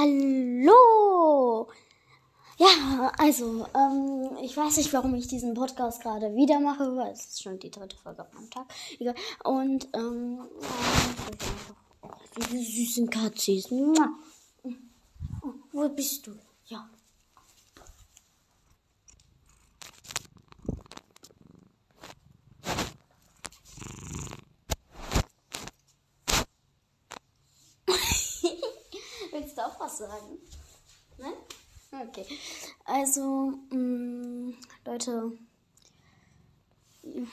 Hallo! Ja, also, ähm, ich weiß nicht, warum ich diesen Podcast gerade wieder mache, weil es ist schon die dritte Folge am Tag. Egal. Und, ähm, diese süßen Katzis. Wo bist du? Ja. Willst du auch was sagen? Nein? Okay. Also, mh, Leute. Ihr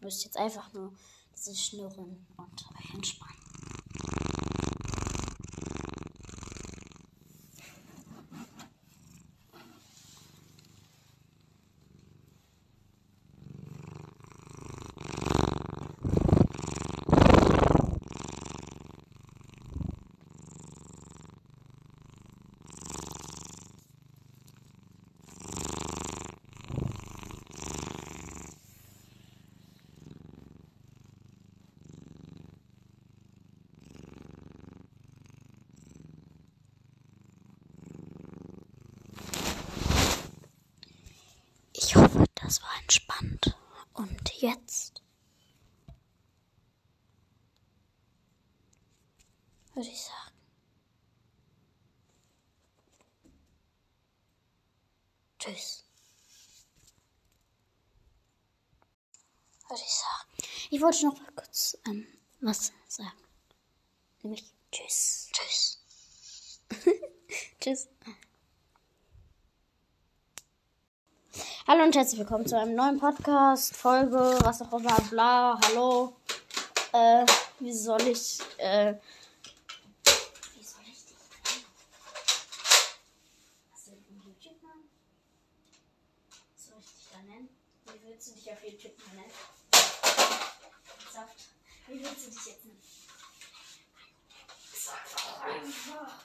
müsst jetzt einfach nur dieses Schnurren und entspannen. Ich hoffe, das war entspannt. Und jetzt würde ich sagen, tschüss. Würde ich sagen. Ich wollte noch mal kurz ähm, was sagen. Nämlich tschüss. Tschüss. tschüss. Hallo und herzlich willkommen zu einem neuen Podcast, Folge, was auch immer, bla, hallo. Äh, wie soll ich, äh, wie soll ich dich nennen? Hast du einen YouTube-Namen? Soll ich dich da nennen? Wie willst du dich auf YouTube nennen? Saft. Wie willst du dich jetzt nennen? Sag doch einfach.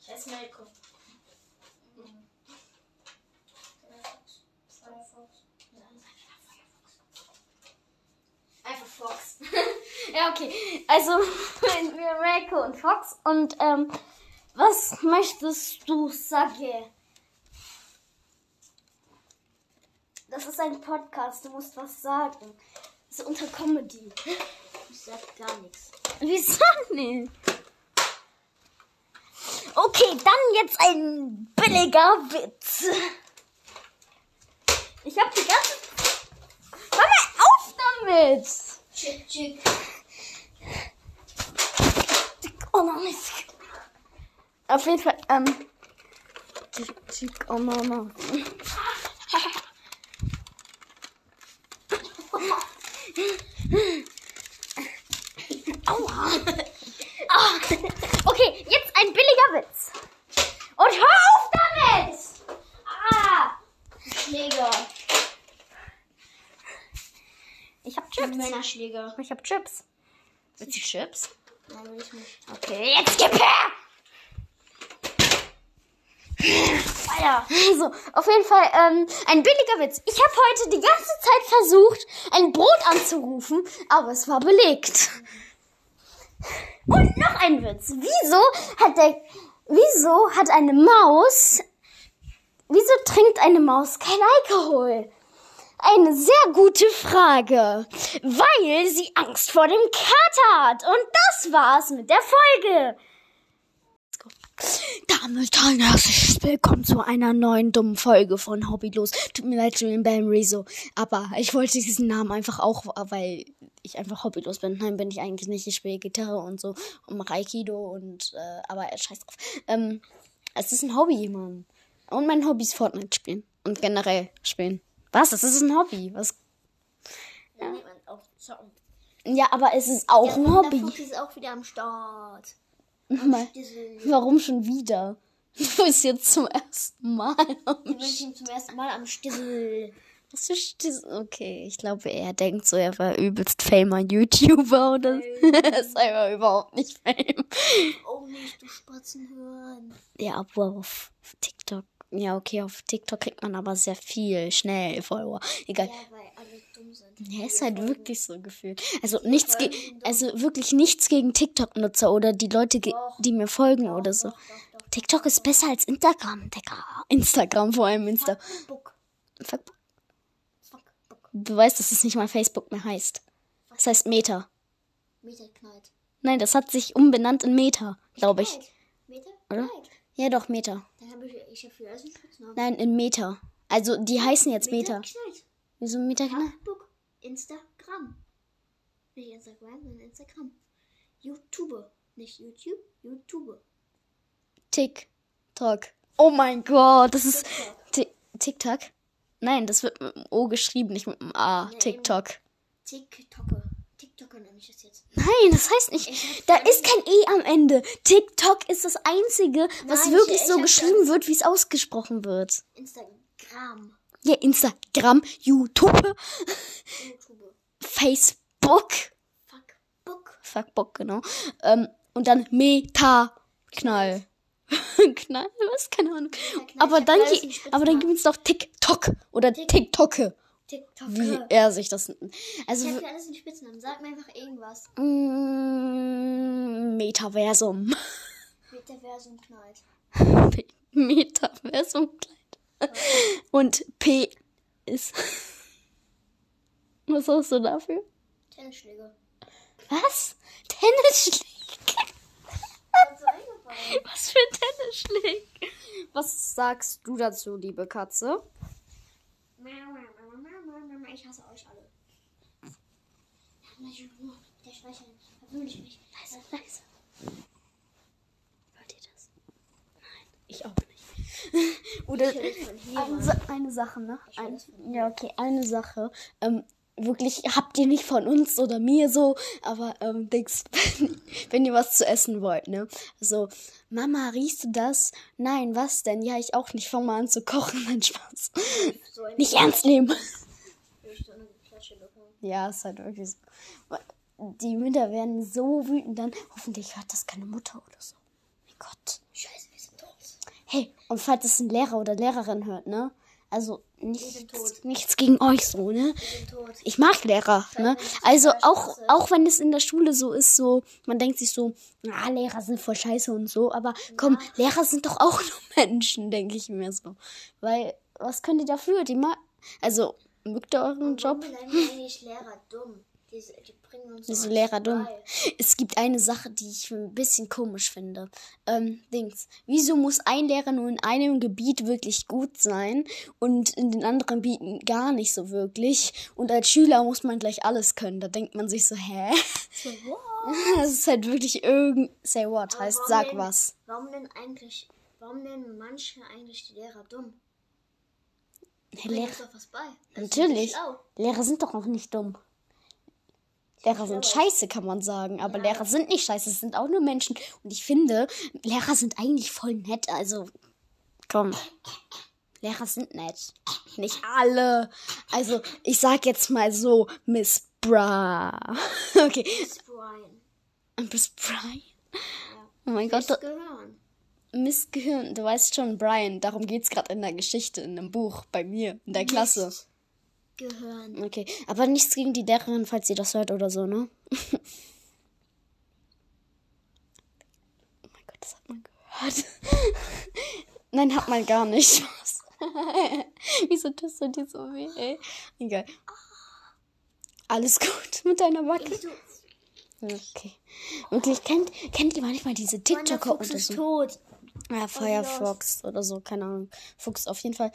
Ich heiße Melko. Einfach Fox. ja, okay. Also, wir Melko und Fox. Und, ähm, was möchtest du sagen? Das ist ein Podcast, du musst was sagen. Das ist unter Comedy. Ich sag gar nichts. Wieso nicht? Okay, dann jetzt ein billiger Witz. Ich hab die ganze. Hör mal auf damit! Chick, chick. Oh Mann, ist. Auf jeden Fall, ähm. Chick, chick, oh Mama. Aua. Ah. Okay, jetzt ein billiger Witz. Und hör auf damit! Ah! Schläger. Ich hab Chips. Männerschläger. Ich hab Chips. Willst du Chips? Nein, will ich nicht. Okay, jetzt gib her! Alter. So, auf jeden Fall ähm, ein billiger Witz. Ich habe heute die ganze Zeit versucht, ein Brot anzurufen, aber es war belegt. Und noch ein Witz. Wieso hat der, wieso hat eine Maus, wieso trinkt eine Maus kein Alkohol? Eine sehr gute Frage. Weil sie Angst vor dem Kater hat. Und das war's mit der Folge. Damit ein herzliches Willkommen zu einer neuen dummen Folge von Hobbylos. Tut mir leid, Julian Bam Rezo. Aber ich wollte diesen Namen einfach auch, weil ich einfach hobbylos bin. Nein, bin ich eigentlich nicht. Ich spiele Gitarre und so und mache Aikido und, äh, aber äh, scheiß drauf. Ähm, es ist ein Hobby, Mann. Und mein Hobby ist Fortnite spielen. Und generell spielen. Was? Das ist ein Hobby. Was? Ja. Ja, aber es ist auch ein Hobby. Der Fuchs ist auch wieder am Start. Mal, Stissel. warum schon wieder? Du bist jetzt zum ersten Mal am Ich bin ihm zum ersten Mal am Stissel. Was für Stiss Okay, ich glaube, er denkt so, er war übelst famer YouTuber oder. Er ist einfach überhaupt nicht fame. Oh nicht, du Spatzen hören. Ja, aber auf TikTok. Ja, okay, auf TikTok kriegt man aber sehr viel, schnell Follower. Egal. Ja, weil alle dumm sind. Ja, ist halt wirklich so gefühlt. Also nichts ge also wirklich nichts gegen TikTok-Nutzer oder die Leute, ge die mir folgen oder so. Doch, doch, doch. TikTok ist besser als Instagram, Digga. Instagram vor allem Insta. Fuck. Fuck. Fuck. Fuck. Du weißt, dass es nicht mal Facebook mehr heißt. Das heißt Meta. Meter knallt. Nein, das hat sich umbenannt in Meta, glaube ich. Meter Oder? knallt. Ja, doch, Meta. Dann habe ich, ich habe für alles einen Spitznamen. Nein, in Meta. Also, die heißen jetzt Meta. knallt. Wieso Meta? genau? Facebook. Instagram. Nicht Instagram, sondern Instagram. YouTube. Nicht YouTube, YouTube. TikTok. Oh mein Gott, das ist TikTok. Ti- TikTok? Nein, das wird mit dem O geschrieben, nicht mit dem A. TikTok. TikToker. TikToker nenne ich es jetzt. Nein, das heißt nicht. Da ist kein E am Ende. TikTok ist das einzige, was Nein, wirklich ich- so ich geschrieben wird, wie es ausgesprochen wird. Instagram. Ja, Instagram, YouTube, YouTube. Facebook. Fuck. Book. Fuckbook, genau. Ähm, und dann Meta. Knall. Knall? Was? Keine Ahnung. Aber dann, aber dann gibt es doch TikTok oder TikToke, TikToker. wie er sich das. Also Ich habe für alles einen Spitznamen. Sag mir einfach irgendwas. mm, Metaversum. Metaversum knallt. Metaversum Kleid. Und P ist. Was hast du dafür? Tennisschläger. Was? Tennisschläge? Was für Tennisschläge? Was sagst du dazu, liebe Katze? Ich hasse euch alle. Der Speicher verwöhnt mich. Leise, leise. Hört ihr das? Nein, ich auch nicht. Oder eine. Sa eine Sache, ne? Ein, ja, okay, eine Sache. Ähm, wirklich habt ihr nicht von uns oder mir so, aber ähm, Dings, wenn, wenn ihr was zu essen wollt, ne? So, Mama, riechst du das? Nein, was denn? Ja, ich auch nicht. Fang mal an zu kochen, mein Spaß. So Nicht ernst nehmen. Ich so eine Klatsche bekommen. Ja, ist halt wirklich so. Die Mütter werden so wütend dann. Hoffentlich hört das keine Mutter oder so. Mein Gott. Scheiße, wir sind tot. Hey, und falls es ein Lehrer oder Lehrerin hört, ne? Also nichts, nichts gegen euch so, ne? Ich mag Lehrer, ne? Also auch, auch wenn es in der Schule so ist, so, man denkt sich so, ah, Lehrer sind voll scheiße und so, aber komm, Lehrer sind doch auch nur Menschen, denke ich mir so. Weil, was könnt ihr dafür? Die ma also, mögt ihr euren Job? Eigentlich Lehrer dumm? Die, die bringen uns Wieso so Lehrer dumm? bei. Es gibt eine Sache, die ich ein bisschen komisch finde. Ähm, Dings. Wieso muss ein Lehrer nur in einem Gebiet wirklich gut sein und in den anderen Gebieten gar nicht so wirklich? Und als Schüler muss man gleich alles können. Da denkt man sich so, hä? So, what? Das ist halt wirklich irgend. Say what heißt, sag denn- was. Warum denn eigentlich, warum nennen manche eigentlich die Lehrer dumm? Lehrer, natürlich. Lehrer sind doch auch nicht dumm. Lehrer sind scheiße, kann man sagen. Aber Lehrer sind nicht scheiße, es sind auch nur Menschen. Und ich finde, Lehrer sind eigentlich voll nett. Also, komm. Lehrer sind nett. Nicht alle. Also, ich sag jetzt mal so, Miss Bra. Okay. Miss Brian. Miss Brian. Oh mein Gott, gehören. Miss Gehirn. Du weißt schon, Brian, darum geht's gerade in der Geschichte, in dem Buch, bei mir, in der Klasse. Gehören. Okay, aber nichts gegen die Lehrerin, falls ihr das hört oder so, ne? oh mein Gott, das hat man gehört. Nein, hat man gar nicht. Wieso tust du dir so weh, ey? Egal. Alles gut mit deiner Backe? Du, Okay. Wirklich, kennt, kennt ihr manchmal diese TikToker Fuchs oder ist so? tot. Ja, Firefox oder so, keine Ahnung. Fuchs auf jeden Fall.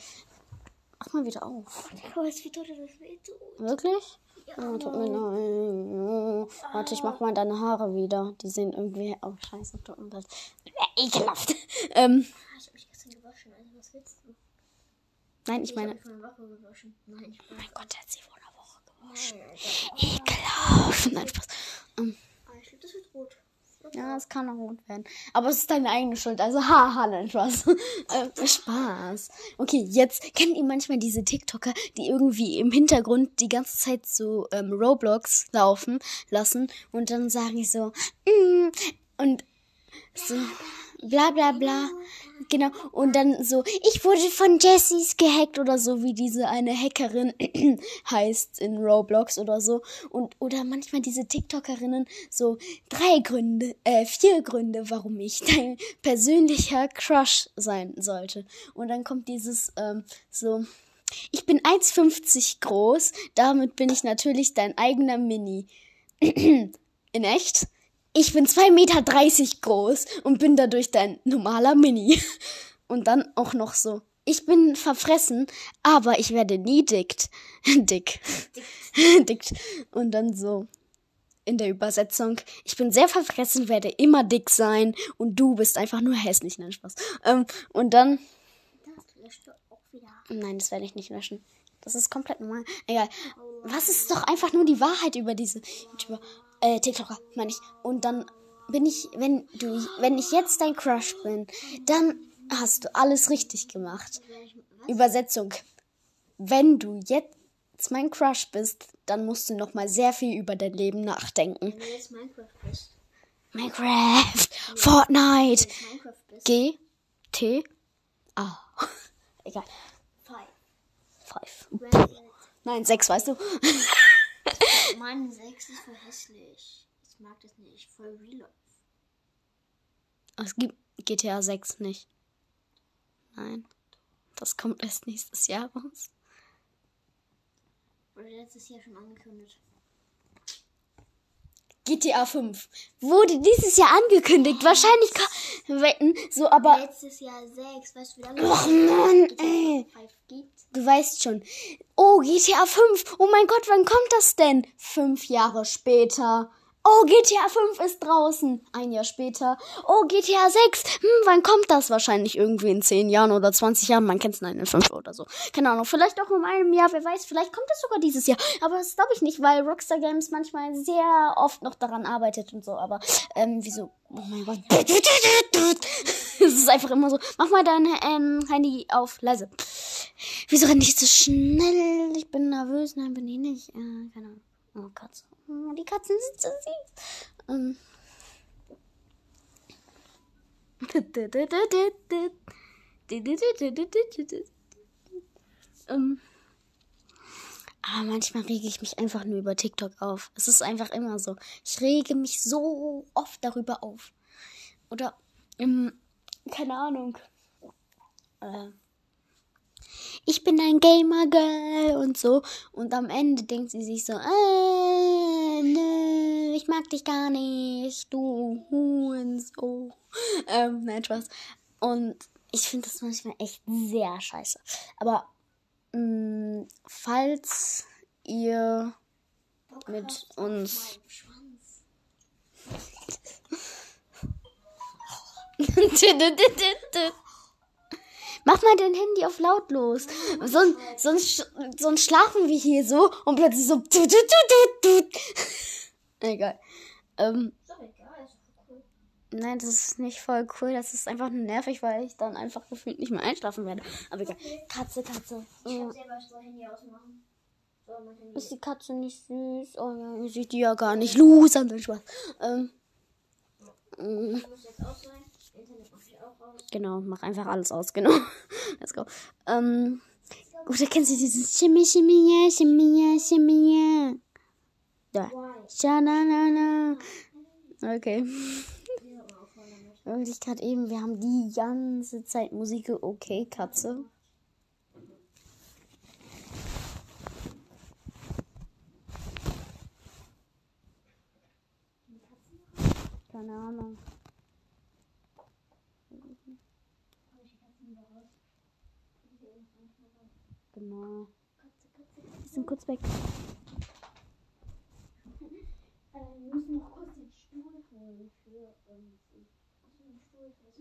Mach mal wieder auf. Oh, tot, es wird tot. Wirklich? Ja, Oh, tut mir leid. Oh, Warte, ich mach mal deine Haare wieder. Die sehen irgendwie. Oh, scheiße, tut mir leid. Ekelhaft. Ähm, Ah, ich hab mich gestern gewaschen. Also, was willst du? nein, ich Ich meine. hab mich Woche gewaschen. Nein, ich Mein Gott, der hat sie vor einer Woche gewaschen. Nein, Ekelhaft. Nein, Spaß. Ähm, Ah, ich glaube, das wird rot. Ja, es kann auch rot werden. Aber es ist deine eigene Schuld. Also, haha, nein, Spaß. äh, Spaß. Okay, jetzt kennt ihr manchmal diese TikToker, die irgendwie im Hintergrund die ganze Zeit so ähm, Roblox laufen lassen und dann sagen die so, mm, und so, bla bla bla. Genau, und dann so, ich wurde von Jessies gehackt oder so, wie diese eine Hackerin heißt in Roblox oder so. Und, oder manchmal diese TikTokerinnen, so drei Gründe, äh, vier Gründe, warum ich dein persönlicher Crush sein sollte. Und dann kommt dieses, ähm, so, ich bin 1,50 groß, damit bin ich natürlich dein eigener Mini. in echt? Ich bin 2,30 Meter groß und bin dadurch dein normaler Mini. Und dann auch noch so. Ich bin verfressen, aber ich werde nie dickt. Dick. Dickt. Und dann so in der Übersetzung. Ich bin sehr verfressen, werde immer dick sein und du bist einfach nur hässlich. Nein, Spaß. Ähm, und dann. Das löscht du auch wieder. Nein, das werde ich nicht löschen. Das ist komplett normal. Egal. Was ist doch einfach nur die Wahrheit über diese YouTuber? Äh, TikToker, meine ich. Und dann bin ich, wenn du, wenn ich jetzt dein Crush bin, dann hast du alles richtig gemacht. Übersetzung. Wenn du jetzt mein Crush bist, dann musst du noch mal sehr viel über dein Leben nachdenken. Wenn du jetzt Minecraft bist. Minecraft, Fortnite, Minecraft bist. G, T, A. Egal. Five. Five. Nein, sechs, weißt du. Mann, 6 ist voll hässlich. Ich mag das nicht. Voll real life. Es gibt GTA 6 nicht. Nein. Das kommt erst nächstes Jahr raus. Wurde letztes Jahr schon angekündigt. GTA 5 wurde dieses Jahr angekündigt. Wahrscheinlich wetten, so, aber Letztes Jahr 6. Weißt du, wie lange Och, Mann, ey. 5 gibt? du weißt schon. Oh, GTA 5. Oh mein Gott, wann kommt das denn? Fünf Jahre später. Oh, GTA 5 ist draußen. Ein Jahr später. Oh, GTA 6. Hm, wann kommt das? Wahrscheinlich irgendwie in 10 Jahren oder 20 Jahren. Man kennt es nein, in 5 oder so. Keine Ahnung. Vielleicht auch in einem Jahr. Wer weiß. Vielleicht kommt es sogar dieses Jahr. Aber das glaube ich nicht, weil Rockstar Games manchmal sehr oft noch daran arbeitet und so. Aber, ähm, wieso? Oh mein Gott. Es ist einfach immer so. Mach mal dein ähm, Handy auf leise. Wieso renn ich so schnell? Ich bin nervös. Nein, bin ich nicht. Äh, keine Ahnung. Oh, Katze. Oh, die Katzen sind so süß. Ähm. ähm. Aber manchmal rege ich mich einfach nur über TikTok auf. Es ist einfach immer so. Ich rege mich so oft darüber auf. Oder, ähm, keine Ahnung. Äh, ich bin ein Gamer Girl und so. Und am Ende denkt sie sich so, äh, nö, ich mag dich gar nicht, du Hurensohn. Ähm, nein, Spaß. Und ich finde das manchmal echt sehr scheiße. Aber, mh, falls ihr mit uns Schwanz. Mach mal dein Handy auf lautlos. Sonst, sonst, sonst schlafen wir hier so und plötzlich so. Egal. Ähm, Ist doch egal. Cool. nein, das ist nicht voll cool. Das ist einfach nur nervig, weil ich dann einfach gefühlt nicht mehr einschlafen werde. Aber egal. Katze, Katze. Ich kann selber das Handy ausmachen. So, Handy. Ist die Katze nicht süß? Oh ja, seht die ja gar nicht. Loser, nein, Spaß. Ähm. Das muss jetzt aus sein. Internet macht ich auch aus. Genau, mach einfach alles aus, genau. Let's go. Ähm, oder kennst du dieses Shimmy, Shimmy, yeah, Shimmy, yeah, Shimmy, yeah? Ja. Shananana. Okay. Wirklich gerade eben, wir haben die ganze Zeit Musik. Okay, Katze. Keine Ahnung. Genau. Wir sind kurz weg. Wir müssen noch kurz den Stuhl holen für ähm, hast du einen Stuhl für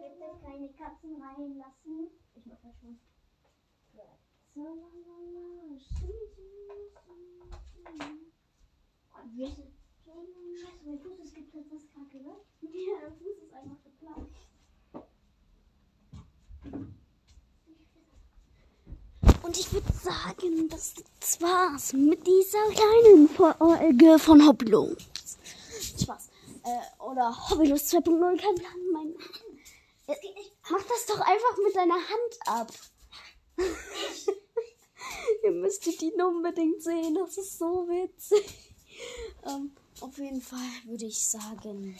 Bitte keine Katzen reinlassen. Ich mach das schon. Scheiße, mein Fuß ist geplatzt, das kacke, ne? Ja, dein Fuß ist einfach geplatzt. Und ich würde sagen, das war's mit dieser kleinen Folge von Hobbylos. Spaß. Äh, oder Hobbylos 2.0 kein Plan. Mein. Mach das doch einfach mit deiner Hand ab. Ihr müsstet ihn unbedingt sehen. Das ist so witzig. Ähm, auf jeden Fall würde ich sagen.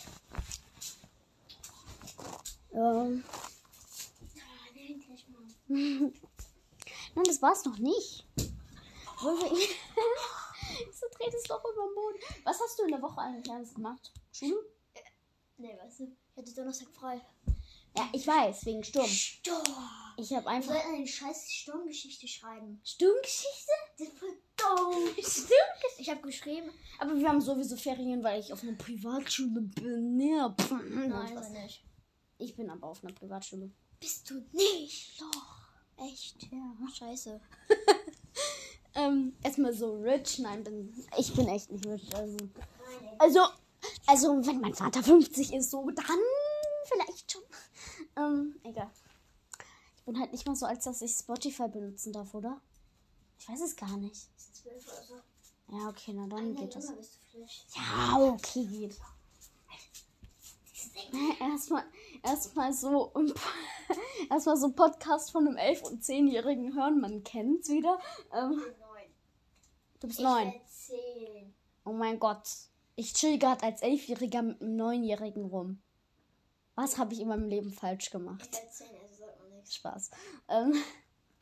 Ähm, nein, das war's noch nicht. Wieso dreht es doch über den Boden? Was hast du in der Woche eigentlich alles gemacht? Schule? Nee, weißt du, ich hatte Donnerstag frei. Ja, ich weiß, wegen Sturm. Sturm. Ich habe Wir einfach. sollten eine scheiß Sturmgeschichte schreiben. Sturmgeschichte? Das ist voll dumm. Sturmgeschichte? Ich habe geschrieben. Aber wir haben sowieso Ferien, weil ich auf einer Privatschule bin. Ja, pff, Nein, er nicht. Ich bin aber auf einer Privatschule. Bist du nicht? Doch. Echt? Ja. Scheiße. Ähm, erstmal so rich. Nein, bin, ich bin echt nicht rich. Also, also, also, wenn mein Vater 50 ist, so, dann vielleicht schon. Ähm, egal. Ich bin halt nicht mal so, als dass ich Spotify benutzen darf, oder? Ich weiß es gar nicht. Ja, okay, na dann geht das. Ja, okay, geht. Erstmal, erstmal so, erstmal so Podcast von einem 11- und 10-Jährigen hören, man kennt's wieder. Ähm, Neun. du bist Ich neun. werd zehn. Oh mein Gott. Ich chill gerade als Elfjähriger mit einem Neunjährigen rum. Was habe ich in meinem Leben falsch Ich gemacht? werd zehn, also sagt man nichts. Spaß. Ähm,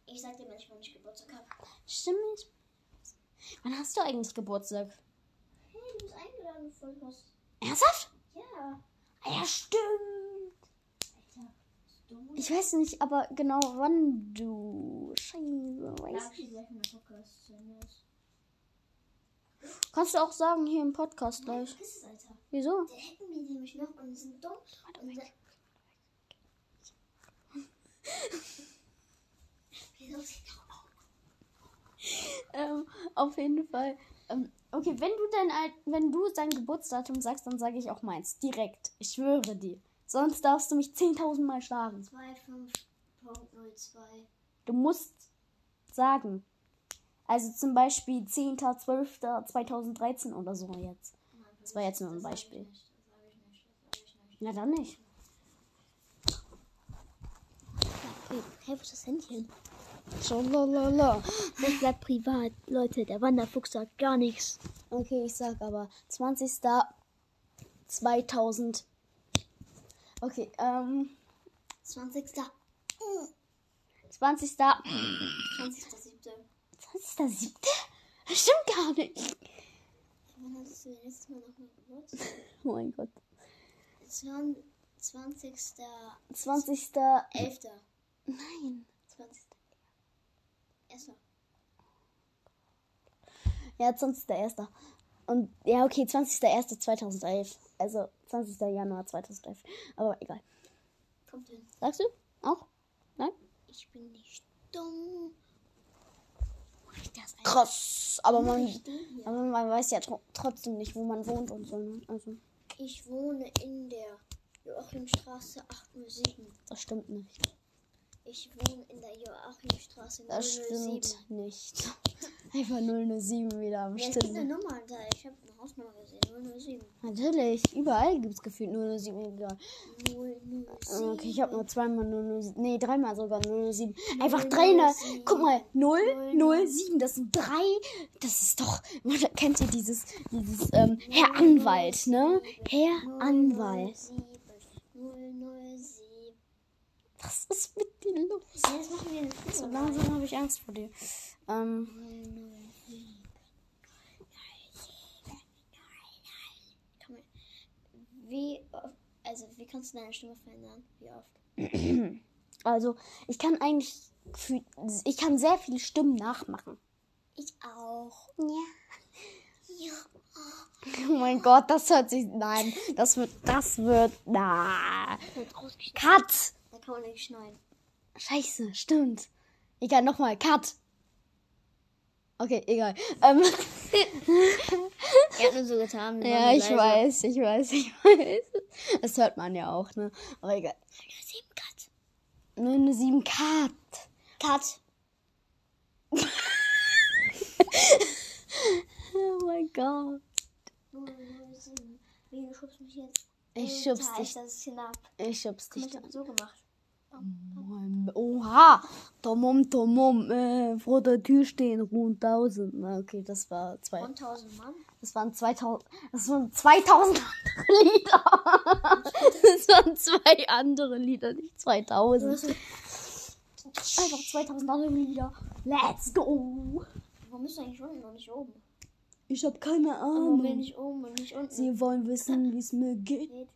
Ich sag dir manchmal, wenn ich Geburtstag hab. stimmt. Wann hast du eigentlich Geburtstag? Hey, du bist eingeladen voll was. Ernsthaft? Ja. Ah Ja, stimmt. Alter, bist du? Ich weiß nicht, aber genau wann du. Scheiße. Sag Weiß. ich dir gleich, wenn der Podcast zu Ende ist. Kannst du auch sagen hier im Podcast gleich. Es, Alter. Wieso? Der hätten wir nämlich noch und sind dumm. Und. Wieso aus? Ähm, auf jeden Fall. Ähm, okay, wenn du dein wenn du dein Geburtsdatum sagst, dann sage ich auch meins. Direkt. Ich schwöre dir. Sonst darfst du mich 10.000 Mal schlagen. 25.02. Du musst sagen. Also zum Beispiel 10.12.2013 oder so jetzt. Das war jetzt nur ein Beispiel. Das sag ich nicht, das sag ich nicht. Na dann nicht. Okay, hey, wo ist das Händchen? Schalalala. Das bleibt privat, Leute. Der Wanderfuchs sagt gar nichts. Okay, ich sag aber 20. 2000. Okay, ähm, 20. 20. 20.07. 20.07. Das stimmt gar nicht. Wann hattest du letztes Mal nochmal Geburtstag? Oh mein Gott. 20. 20. 20. 11. Nein. 20. Erster. Ja, 20.01. Und ja, okay, 20.01.2011. Also 20. Januar 2011. Aber egal. Kommt hin. Sagst du? Auch? Nein? Ich bin nicht dumm. Krass. Aber man, aber man weiß ja tro trotzdem nicht, wo man wohnt und so. Ne? Also, Ich wohne in der Joachimstraße 807. das stimmt nicht. Ich wohne in der Joachimstraße 007. Das stimmt nicht. Einfach 007 wieder am Ja, es gibt eine. Nummer da. Ich habe eine Hausnummer gesehen. 007. Natürlich, überall gibt es gefühlt 007. Egal. 007. Okay, ich habe nur zweimal 007. Nee, dreimal sogar 007. Einfach 007. drei. Guck mal, 007, das sind drei. Das ist doch. Kennt ihr dieses, dieses, ähm, Herr Anwalt, ne? Herr Anwalt. 007. 007. Was ist mit dir los? Jetzt machen wir Film. So langsam habe ich Angst vor dir. Ähm, 007. Kann man, wie oft, also wie kannst du deine Stimme verändern? Wie oft? also, ich kann eigentlich. gefühlt- Ich kann sehr viele Stimmen nachmachen. Ich auch. Ja. Ja. Oh mein Gott, das hört sich. Nein, das wird. Das wird. Na. Wird rausgeschnitten. Cut! Da kann man nicht schneiden. Scheiße, stimmt. Egal, nochmal. Cut! Okay, egal. Ähm, Er hat nur so getan. ja, ich leise. weiß, ich weiß, ich weiß. Das hört man ja auch, ne? Aber egal. Sieben Cut. Nur eine 7 Kat. Cut. Oh mein Gott. Wie du schubst mich jetzt. Ich schubst dich. Ich schubst dich. ich hab so gemacht. Oha! Tomum, Tomum, äh, vor der Tür stehen rund 1000. Na, okay, das war zwei. 1000 Mann. Das waren 2000. Das waren 2000 andere Lieder. Das waren zwei andere Lieder, nicht 2000. Einfach 2000 andere Lieder. Let's go! Warum bist du eigentlich unten und nicht oben? Ich hab keine Warum bin Ahnung. ich oben und nicht unten? Sie wollen wissen, wie es mir geht. Geht.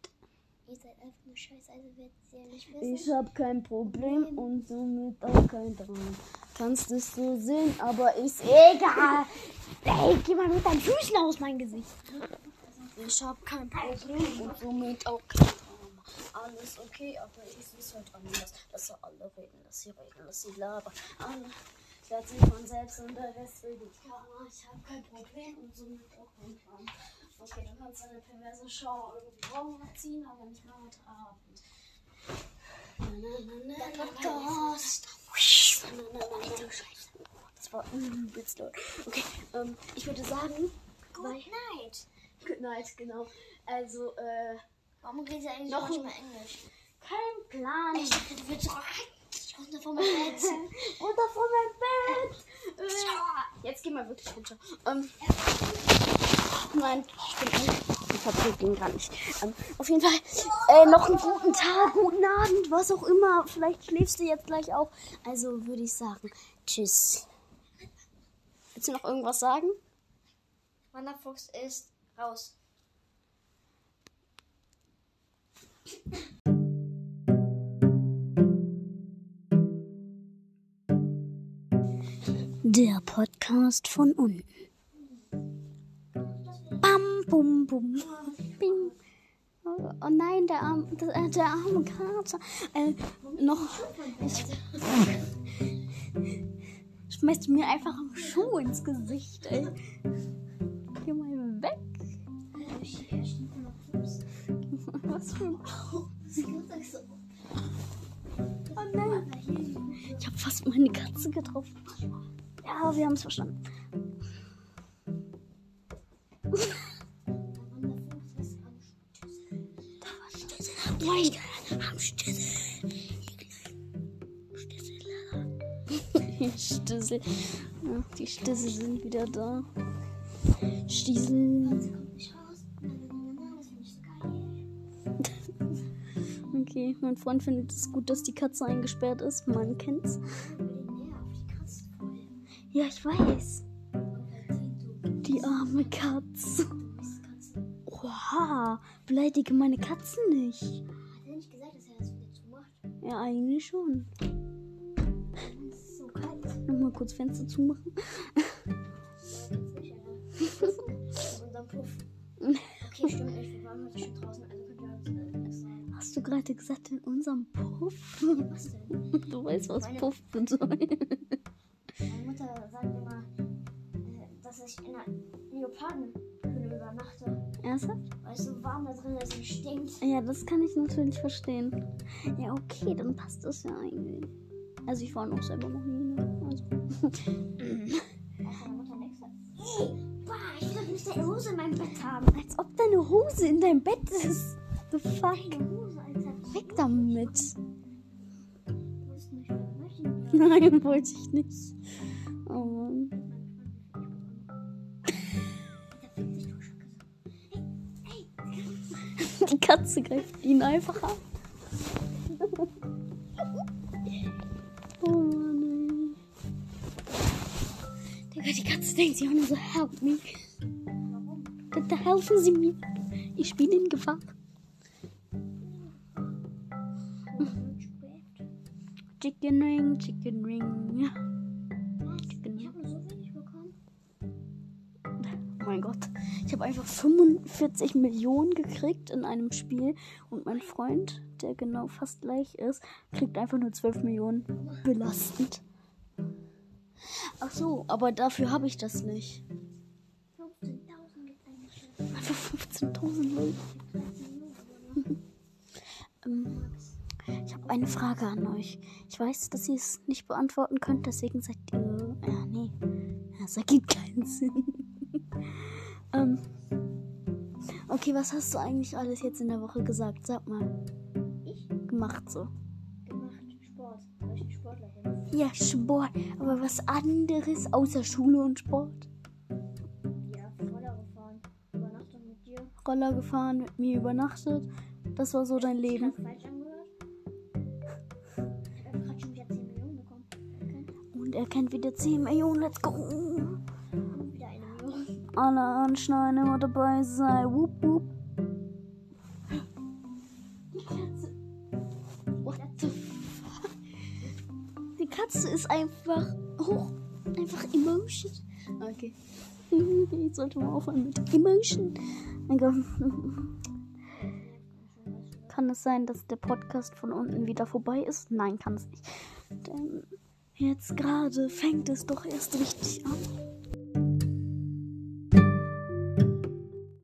Ihr seid einfach scheiße, also nicht wissen. Ich hab kein Problem und somit auch kein Traum. Kannst es so sehen, aber ist egal. Ey, geh mal mit deinen Füßen aus mein Gesicht. Ich hab kein Problem und somit auch kein Traum. Alles okay, aber ich seh's halt anders. Dass sie alle reden, dass sie reden, dass sie labern. Alle hört sich von selbst und der Rest will die Kamera. Ich hab kein Problem und somit auch kein Traum. Okay, du kannst eine perverse Show irgendwie morgen ziehen, aber nicht mal heute Abend. Podcast. Das war übelst laut. Okay, ähm, ich würde sagen, Good night. Good night, genau. Also, äh, Warum redet ihr eigentlich Noch ein- mal Englisch? kein Plan. Ich dachte, du willst runter von meinem Bett. Runter von meinem Bett. Äh, jetzt geh mal wirklich runter. Ähm, nein, ich bin ich vertrete ihn gar nicht. Ähm, auf jeden Fall, äh, noch einen guten Tag, guten Abend, was auch immer. Vielleicht schläfst du jetzt gleich auch. Also würde ich sagen, tschüss. Willst du noch irgendwas sagen? Wanderfuchs ist raus. Der Podcast von unten. Bum, bing. Oh, oh nein, der, arm, der, äh, der arme Kater. Äh, noch. Ich, schmeißt mir einfach einen Schuh ins Gesicht, ey. Geh mal weg. Was für ein Oh nein. Ich habe fast meine Katze getroffen. Ja, wir haben es verstanden. Schlüssel. Ja, die Schlüssel sind wieder da. Stiesel. Okay, mein Freund findet es gut, dass die Katze eingesperrt ist. Man kennt's. Ja, ich weiß. Die arme Katze. Katzen. Oha, beleidige meine Katze nicht. Hat er nicht gesagt, dass er das wieder zumacht? Ja, eigentlich schon. Nochmal kurz Fenster zumachen. Also äh. Hast du gerade gesagt in unserem Puff? Was denn? Du weißt, was Meine- Puff bedeutet. Meine Mutter sagt immer, äh, dass ich in einer Leopardenhöhle übernachte, Ernsthaft? weil es so warm da drin ist und stinkt. Ja, das kann ich natürlich verstehen. Ja, okay, dann passt das ja eigentlich. Also ich war noch selber noch nie. Ne? Also. Bah, ich will nicht deine Hose in meinem Bett haben. Als ob deine Hose in deinem Bett ist. The fuck? Hose. Weg damit. Nein, wollte ich nicht. Oh Mann. Die Katze greift ihn einfach an. Katze denkt, sie haben so help me. Bitte helfen Sie mir. Ich bin in Gefahr. Chicken Ring, Chicken Ring. Chicken Ich Ring. habe nur so wenig bekommen. Oh mein Gott. Ich habe einfach 45 Millionen gekriegt in einem Spiel und mein Freund, der genau fast gleich ist, kriegt einfach nur 12 Millionen belastend. Ach so, aber dafür habe ich das nicht. 15.000 gibt eigentlich. Einfach 15.000 Leute. Ähm, ich habe eine Frage an euch. Ich weiß, dass ihr es nicht beantworten könnt, deswegen seid ihr. Ja, nee. Das ergibt keinen Sinn. ähm, okay, was hast du eigentlich alles jetzt in der Woche gesagt? Sag mal. Ich Gemacht so. Ja, Sport. Aber was anderes außer Schule und Sport? Ja, Roller gefahren. Übernachtung mit dir. Roller gefahren, mit mir übernachtet. Das war so dein Leben. Grad falsch angehört. Ich habe gerade schon wieder 10 Millionen bekommen. Okay. Und er kennt wieder 10 Millionen. Let's go. Wieder eine Million. Alle anschneiden, immer dabei sein. Wupp, wupp. Ist einfach hoch. Einfach Emotion. Okay. Ich sollte mal aufhören mit Emotion. Kann es sein, dass der Podcast von unten wieder vorbei ist? Nein, kann es nicht. Denn jetzt gerade fängt es doch erst richtig an.